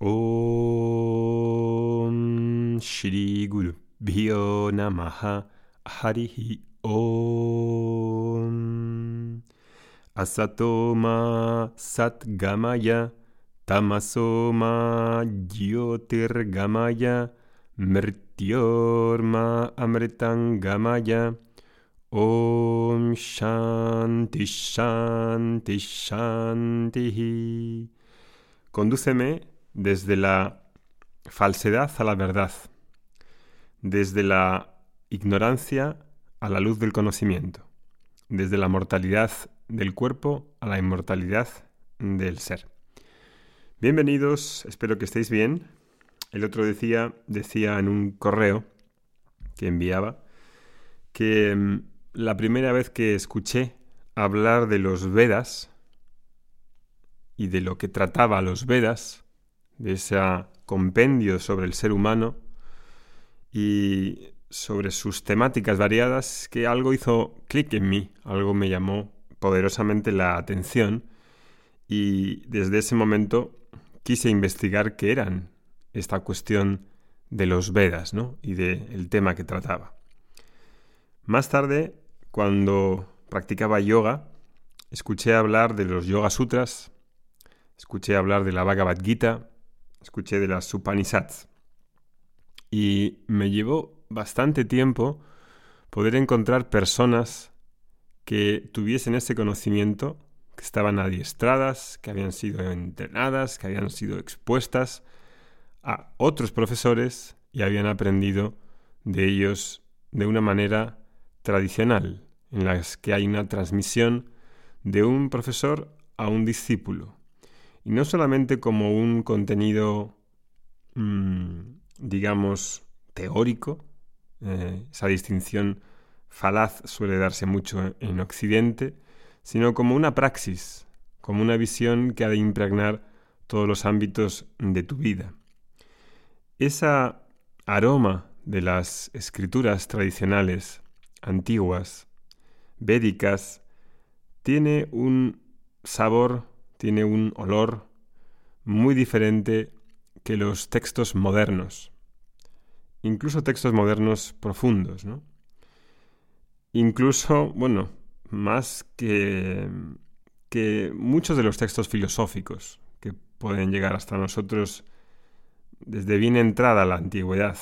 Om Shri Guru Bhyo Namaha Harihi Om. Asatoma Satgamaya Tamasoma Jyotirgamaya Mrityorma Amritangamaya. Om Shanti Shanti Shanti. Condúceme desde la falsedad a la verdad, desde la ignorancia a la luz del conocimiento, desde la mortalidad del cuerpo a la inmortalidad del ser. Bienvenidos, espero que estéis bien. El otro decía, decía en un correo que enviaba que mm, la primera vez que escuché hablar de los Vedas y de lo que trataba los Vedas de ese compendio sobre el ser humano y sobre sus temáticas variadas que algo hizo clic en mí, algo me llamó poderosamente la atención y desde ese momento quise investigar qué eran esta cuestión de los Vedas ¿no? y del tema que trataba. Más tarde, cuando practicaba yoga, escuché hablar de los Yoga Sutras, escuché hablar de la Bhagavad Gita, escuché de las Upanishads. Y me llevó bastante tiempo poder encontrar personas que tuviesen ese conocimiento, que estaban adiestradas, que habían sido entrenadas, que habían sido expuestas a otros profesores y habían aprendido de ellos de una manera tradicional, en la que hay una transmisión de un profesor a un discípulo y no solamente como un contenido, mm, digamos, teórico, eh, esa distinción falaz suele darse mucho en Occidente, sino como una praxis, como una visión que ha de impregnar todos los ámbitos de tu vida. Esa aroma de las escrituras tradicionales, antiguas, védicas, tiene un sabor tiene un olor muy diferente que los textos modernos, incluso textos modernos profundos, ¿no? Incluso, bueno, más que, que muchos de los textos filosóficos que pueden llegar hasta nosotros desde bien entrada la antigüedad.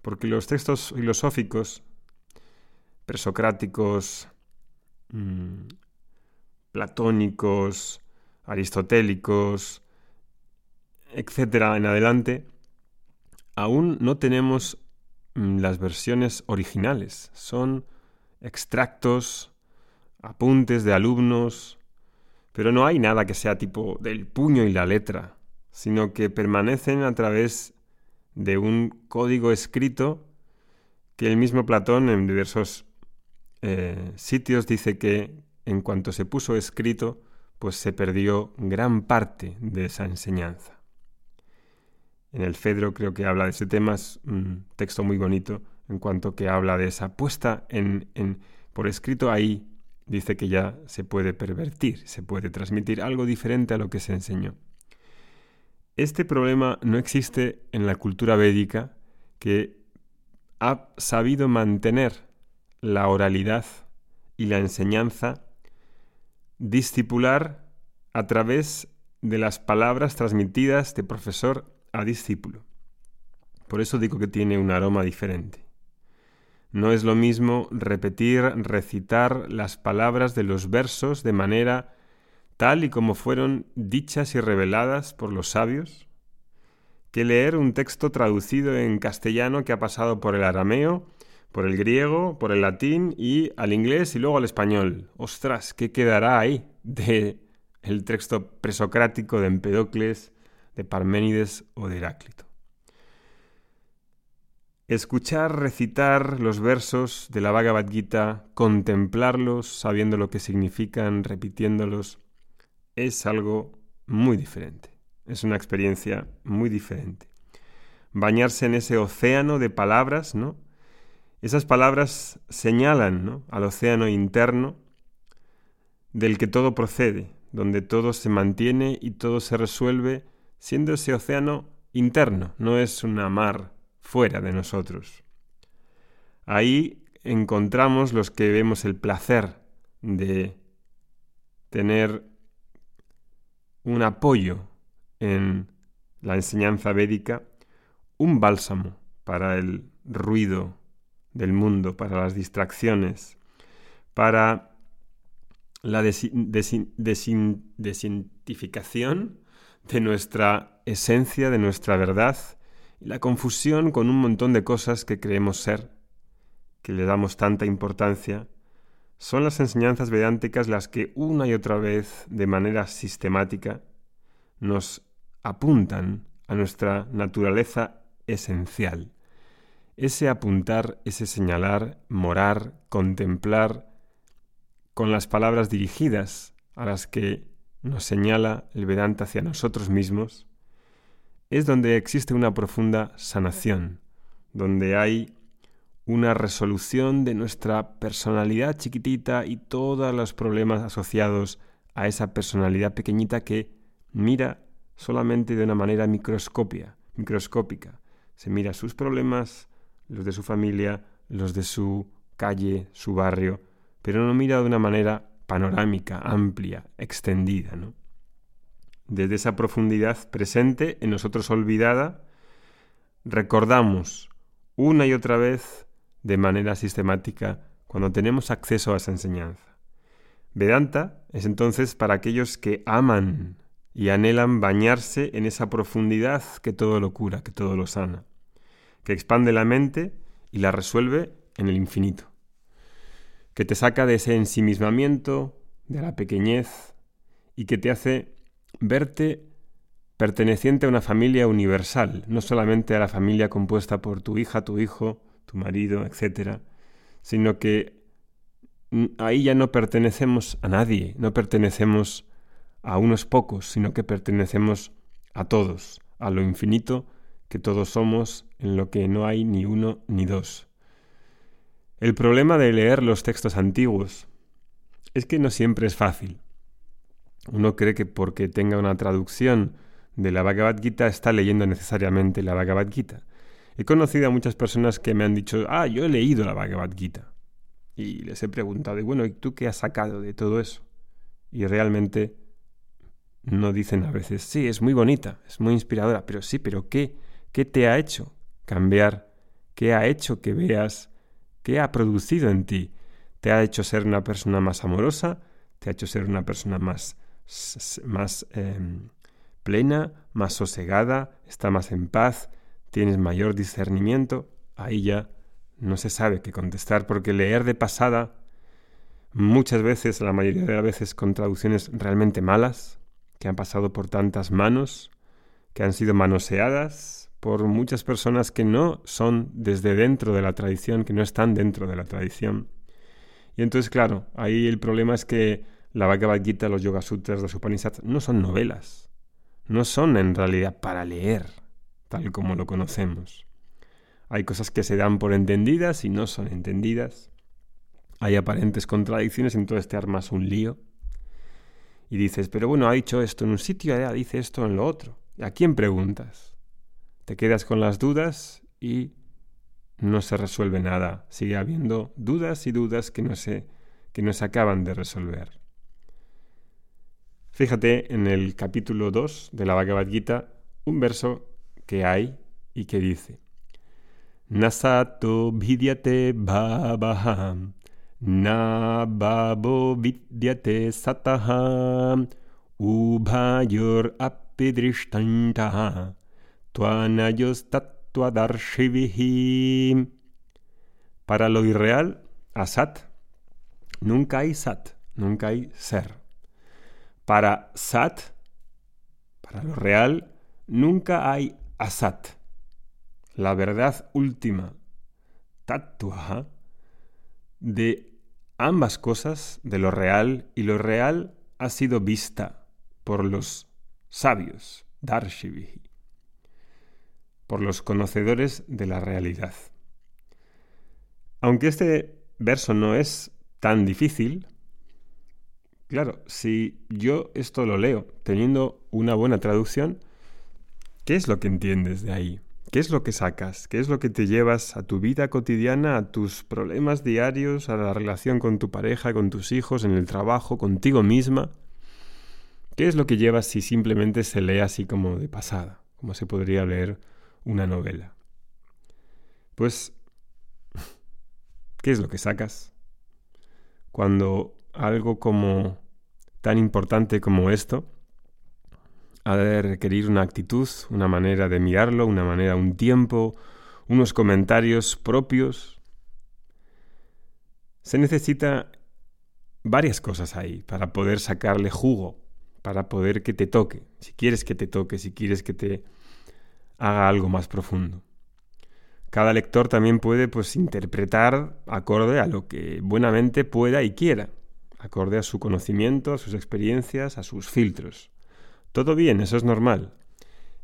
Porque los textos filosóficos, presocráticos, mm, platónicos, aristotélicos, etcétera, en adelante, aún no tenemos mm, las versiones originales. Son extractos, apuntes de alumnos, pero no hay nada que sea tipo del puño y la letra, sino que permanecen a través de un código escrito que el mismo Platón en diversos eh, sitios dice que en cuanto se puso escrito, pues se perdió gran parte de esa enseñanza. En el Fedro creo que habla de ese tema, es un texto muy bonito en cuanto que habla de esa puesta en, en por escrito ahí, dice que ya se puede pervertir, se puede transmitir algo diferente a lo que se enseñó. Este problema no existe en la cultura védica que ha sabido mantener la oralidad y la enseñanza discipular a través de las palabras transmitidas de profesor a discípulo. Por eso digo que tiene un aroma diferente. No es lo mismo repetir, recitar las palabras de los versos de manera tal y como fueron dichas y reveladas por los sabios, que leer un texto traducido en castellano que ha pasado por el arameo por el griego, por el latín y al inglés y luego al español. Ostras, ¿qué quedará ahí de el texto presocrático de Empedocles, de Parménides o de Heráclito? Escuchar recitar los versos de la Bhagavad Gita, contemplarlos, sabiendo lo que significan, repitiéndolos, es algo muy diferente. Es una experiencia muy diferente. Bañarse en ese océano de palabras, ¿no? Esas palabras señalan al océano interno del que todo procede, donde todo se mantiene y todo se resuelve siendo ese océano interno, no es una mar fuera de nosotros. Ahí encontramos los que vemos el placer de tener un apoyo en la enseñanza védica, un bálsamo para el ruido del mundo, para las distracciones, para la desintificación de nuestra esencia, de nuestra verdad, y la confusión con un montón de cosas que creemos ser, que le damos tanta importancia, son las enseñanzas vedánticas las que una y otra vez, de manera sistemática, nos apuntan a nuestra naturaleza esencial. Ese apuntar, ese señalar, morar, contemplar, con las palabras dirigidas a las que nos señala el Vedanta hacia nosotros mismos, es donde existe una profunda sanación, donde hay una resolución de nuestra personalidad chiquitita y todos los problemas asociados a esa personalidad pequeñita que mira solamente de una manera microscópica. Se mira sus problemas, los de su familia, los de su calle, su barrio, pero no mira de una manera panorámica, amplia, extendida. ¿no? Desde esa profundidad presente, en nosotros olvidada, recordamos una y otra vez, de manera sistemática, cuando tenemos acceso a esa enseñanza. Vedanta es entonces para aquellos que aman y anhelan bañarse en esa profundidad que todo lo cura, que todo lo sana, que expande la mente y la resuelve en el infinito que te saca de ese ensimismamiento, de la pequeñez, y que te hace verte perteneciente a una familia universal, no solamente a la familia compuesta por tu hija, tu hijo, tu marido, etc., sino que ahí ya no pertenecemos a nadie, no pertenecemos a unos pocos, sino que pertenecemos a todos, a lo infinito que todos somos, en lo que no hay ni uno ni dos. El problema de leer los textos antiguos es que no siempre es fácil. Uno cree que porque tenga una traducción de la Bhagavad Gita está leyendo necesariamente la Bhagavad Gita. He conocido a muchas personas que me han dicho, ah, yo he leído la Bhagavad Gita. Y les he preguntado, y bueno, ¿y tú qué has sacado de todo eso? Y realmente no dicen a veces, sí, es muy bonita, es muy inspiradora, pero sí, pero ¿qué? ¿Qué te ha hecho cambiar? ¿Qué ha hecho que veas ¿Qué ha producido en ti? ¿Te ha hecho ser una persona más amorosa? ¿Te ha hecho ser una persona más, em, plena, más sosegada? ¿Está más en paz? ¿Tienes mayor discernimiento? Ahí ya no se sabe qué contestar porque leer de pasada muchas veces, la mayoría de las veces con traducciones realmente malas, que han pasado por tantas manos, que han sido manoseadas, por muchas personas que no son desde dentro de la tradición, que no están dentro de la tradición. Y entonces, claro, ahí el problema es que la Bhagavad Gita, los Yoga Sutras, los Upanishads no son novelas, no son en realidad para leer, tal como lo conocemos. Hay cosas que se dan por entendidas y no son entendidas. Hay aparentes contradicciones, entonces te armas un lío. Y dices, pero bueno, ha dicho esto en un sitio, dice esto en lo otro. ¿A quién preguntas? Te quedas con las dudas y no se resuelve nada. Sigue habiendo dudas y dudas que no se, que no se acaban de resolver. Fíjate en el capítulo 2 de la Bhagavad Gita un verso que hay y que dice Nasato vidyate bhabaham na babo vidyate sataham ubhayor apidrishtanta para lo irreal, asat, nunca hay sat, nunca hay ser. Para sat, para lo real, nunca hay asat. La verdad última, tatua, de ambas cosas, de lo real y lo real, ha sido vista por los sabios, darshivihi por los conocedores de la realidad. Aunque este verso no es tan difícil, claro, si yo esto lo leo teniendo una buena traducción, ¿Qué es lo que entiendes de ahí? ¿Qué es lo que sacas? ¿Qué es lo que te llevas a tu vida cotidiana, a tus problemas diarios, a la relación con tu pareja, con tus hijos, en el trabajo, contigo misma? ¿Qué es lo que llevas si simplemente se lee así como de pasada, como se podría leer una novela? Pues, ¿qué es lo que sacas? Cuando algo como tan importante como esto ha de requerir una actitud, una manera de mirarlo, una manera, un tiempo, unos comentarios propios. Se necesita varias cosas ahí para poder sacarle jugo, para poder que te toque, si quieres que te toque, si quieres que te haga algo más profundo. Cada lector también puede pues interpretar acorde a lo que buenamente pueda y quiera, acorde a su conocimiento, a sus experiencias, a sus filtros. Todo bien, eso es normal.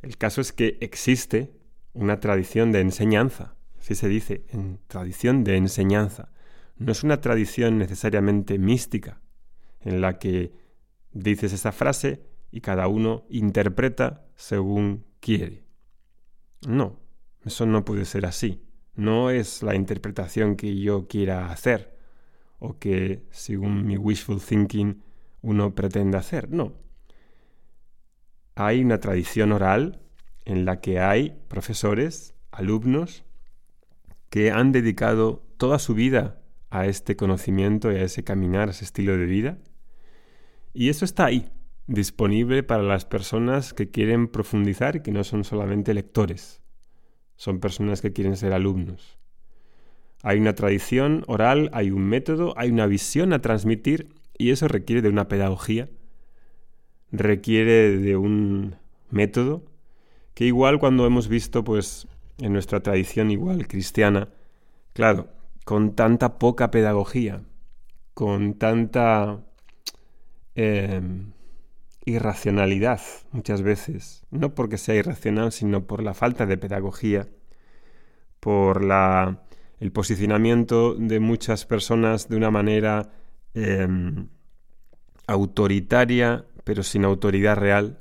El caso es que existe una tradición de enseñanza, así se dice, en tradición de enseñanza. No es una tradición necesariamente mística, en la que dices esa frase y cada uno interpreta según quiere. No, eso no puede ser así. No es la interpretación que yo quiera hacer o que, según mi wishful thinking, uno pretende hacer. No, hay una tradición oral en la que hay profesores, alumnos, que han dedicado toda su vida a este conocimiento y a ese caminar, a ese estilo de vida. Y eso está ahí, disponible para las personas que quieren profundizar y que no son solamente lectores, son personas que quieren ser alumnos. Hay una tradición oral, hay un método, hay una visión a transmitir y eso requiere de una pedagogía requiere de un método que igual cuando hemos visto pues en nuestra tradición igual cristiana, claro, con tanta poca pedagogía, con tanta em, irracionalidad muchas veces, no porque sea irracional, sino por la falta de pedagogía, por la, el posicionamiento de muchas personas de una manera em, autoritaria pero sin autoridad real,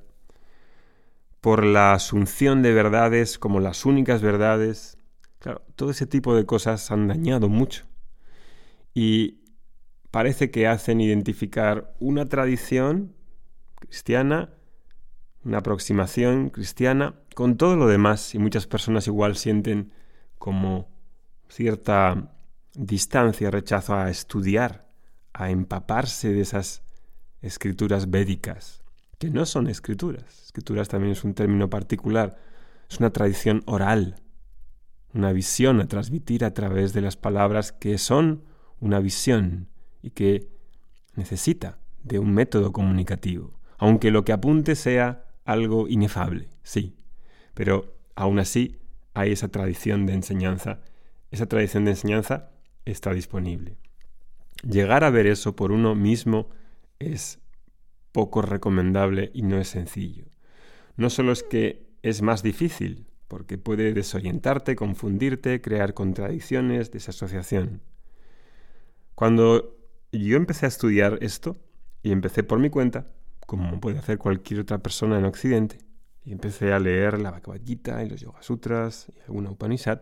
por la asunción de verdades como las únicas verdades. Claro, todo ese tipo de cosas han dañado mucho. Y parece que hacen identificar una tradición cristiana, una aproximación cristiana, con todo lo demás, y muchas personas igual sienten como cierta distancia, rechazo a estudiar, a empaparse de esas escrituras védicas, que no son escrituras. Escrituras también es un término particular, es una tradición oral, una visión a transmitir a través de las palabras que son una visión y que necesita de un método comunicativo, aunque lo que apunte sea algo inefable, sí, pero aún así hay esa tradición de enseñanza, esa tradición de enseñanza está disponible. Llegar a ver eso por uno mismo es poco recomendable y no es sencillo. No solo es que es más difícil, porque puede desorientarte, confundirte, crear contradicciones, desasociación. Cuando yo empecé a estudiar esto, y empecé por mi cuenta, como puede hacer cualquier otra persona en Occidente, y empecé a leer la Bhagavad Gita y los Yoga Sutras y alguna Upanishad,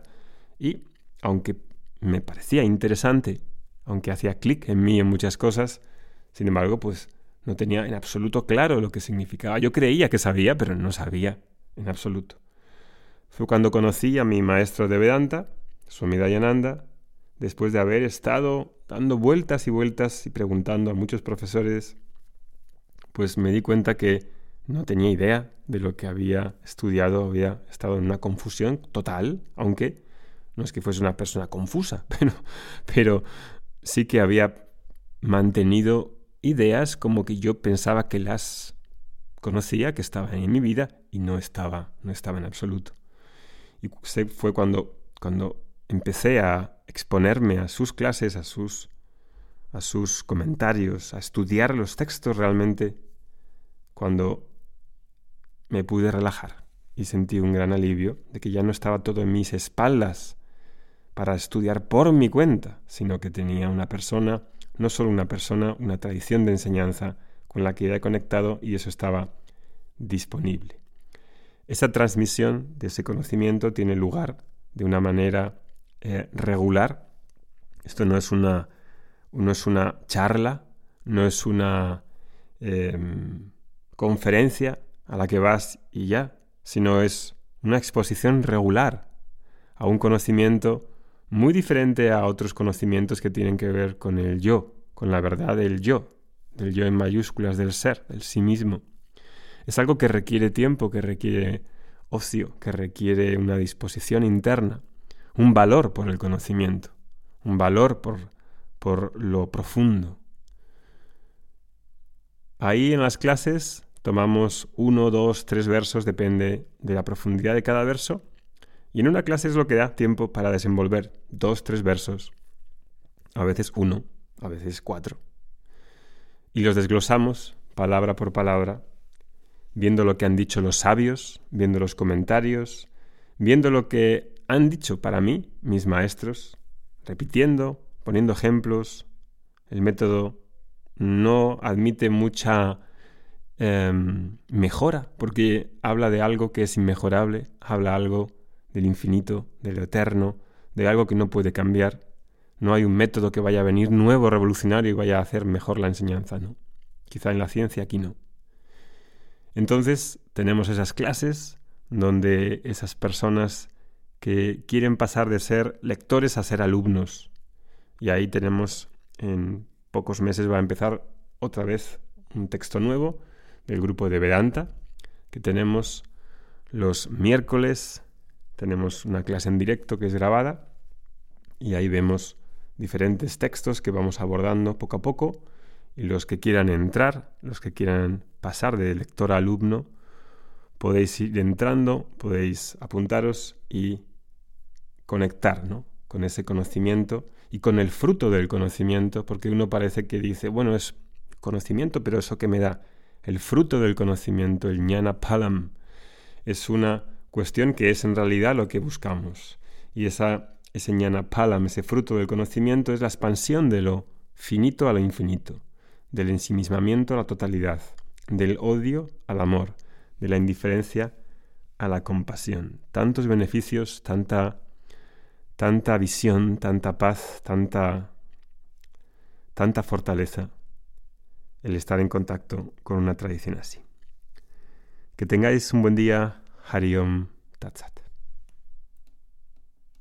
y aunque me parecía interesante, aunque hacía clic en mí en muchas cosas, sin embargo, pues no tenía en absoluto claro lo que significaba. Yo creía que sabía, pero no sabía en absoluto. Fue cuando conocí a mi maestro de Vedanta, Swami Dayananda, después de haber estado dando vueltas y vueltas y preguntando a muchos profesores, pues me di cuenta que no tenía idea de lo que había estudiado, había estado en una confusión total, aunque no es que fuese una persona confusa, pero, pero sí que había mantenido ideas como que yo pensaba que las conocía, que estaban en mi vida y no estaba, no estaba en absoluto. Y fue cuando, cuando empecé a exponerme a sus clases, a sus, a sus comentarios, a estudiar los textos realmente, cuando me pude relajar y sentí un gran alivio de que ya no estaba todo en mis espaldas para estudiar por mi cuenta, sino que tenía una persona no solo una persona, una tradición de enseñanza con la que he conectado y eso estaba disponible. esa transmisión de ese conocimiento tiene lugar de una manera eh, regular. Esto no es una, no es una charla, no es una em, conferencia a la que vas y ya, sino es una exposición regular a un conocimiento muy diferente a otros conocimientos que tienen que ver con el yo, con la verdad del yo, del yo en mayúsculas, del ser, del sí mismo. Es algo que requiere tiempo, que requiere ocio, que requiere una disposición interna, un valor por el conocimiento, un valor por, por lo profundo. Ahí en las clases tomamos uno, dos, tres versos, depende de la profundidad de cada verso, y en una clase es lo que da tiempo para desenvolver dos, tres versos, a veces uno, a veces cuatro. Y los desglosamos palabra por palabra, viendo lo que han dicho los sabios, viendo los comentarios, viendo lo que han dicho para mí mis maestros, repitiendo, poniendo ejemplos. El método no admite mucha em, mejora, porque habla de algo que es inmejorable, habla algo del infinito, de lo eterno, de algo que no puede cambiar. No hay un método que vaya a venir nuevo, revolucionario y vaya a hacer mejor la enseñanza, ¿no? Quizá en la ciencia aquí no. Entonces tenemos esas clases donde esas personas que quieren pasar de ser lectores a ser alumnos. Y ahí tenemos, en pocos meses va a empezar otra vez un texto nuevo del grupo de Vedanta, que tenemos los miércoles tenemos una clase en directo que es grabada y ahí vemos diferentes textos que vamos abordando poco a poco y los que quieran entrar, los que quieran pasar de lector a alumno, podéis ir entrando, podéis apuntaros y conectar con ese conocimiento y con el fruto del conocimiento, porque uno parece que dice, bueno, es conocimiento, pero eso que me da el fruto del conocimiento, el jnana palam, es una cuestión que es en realidad lo que buscamos. Y esa, ese ñana palam, ese fruto del conocimiento, es la expansión de lo finito a lo infinito, del ensimismamiento a la totalidad, del odio al amor, de la indiferencia a la compasión. Tantos beneficios, tanta, tanta visión, tanta paz, tanta, tanta fortaleza el estar en contacto con una tradición así. Que tengáis un buen día Hariom Tatsat.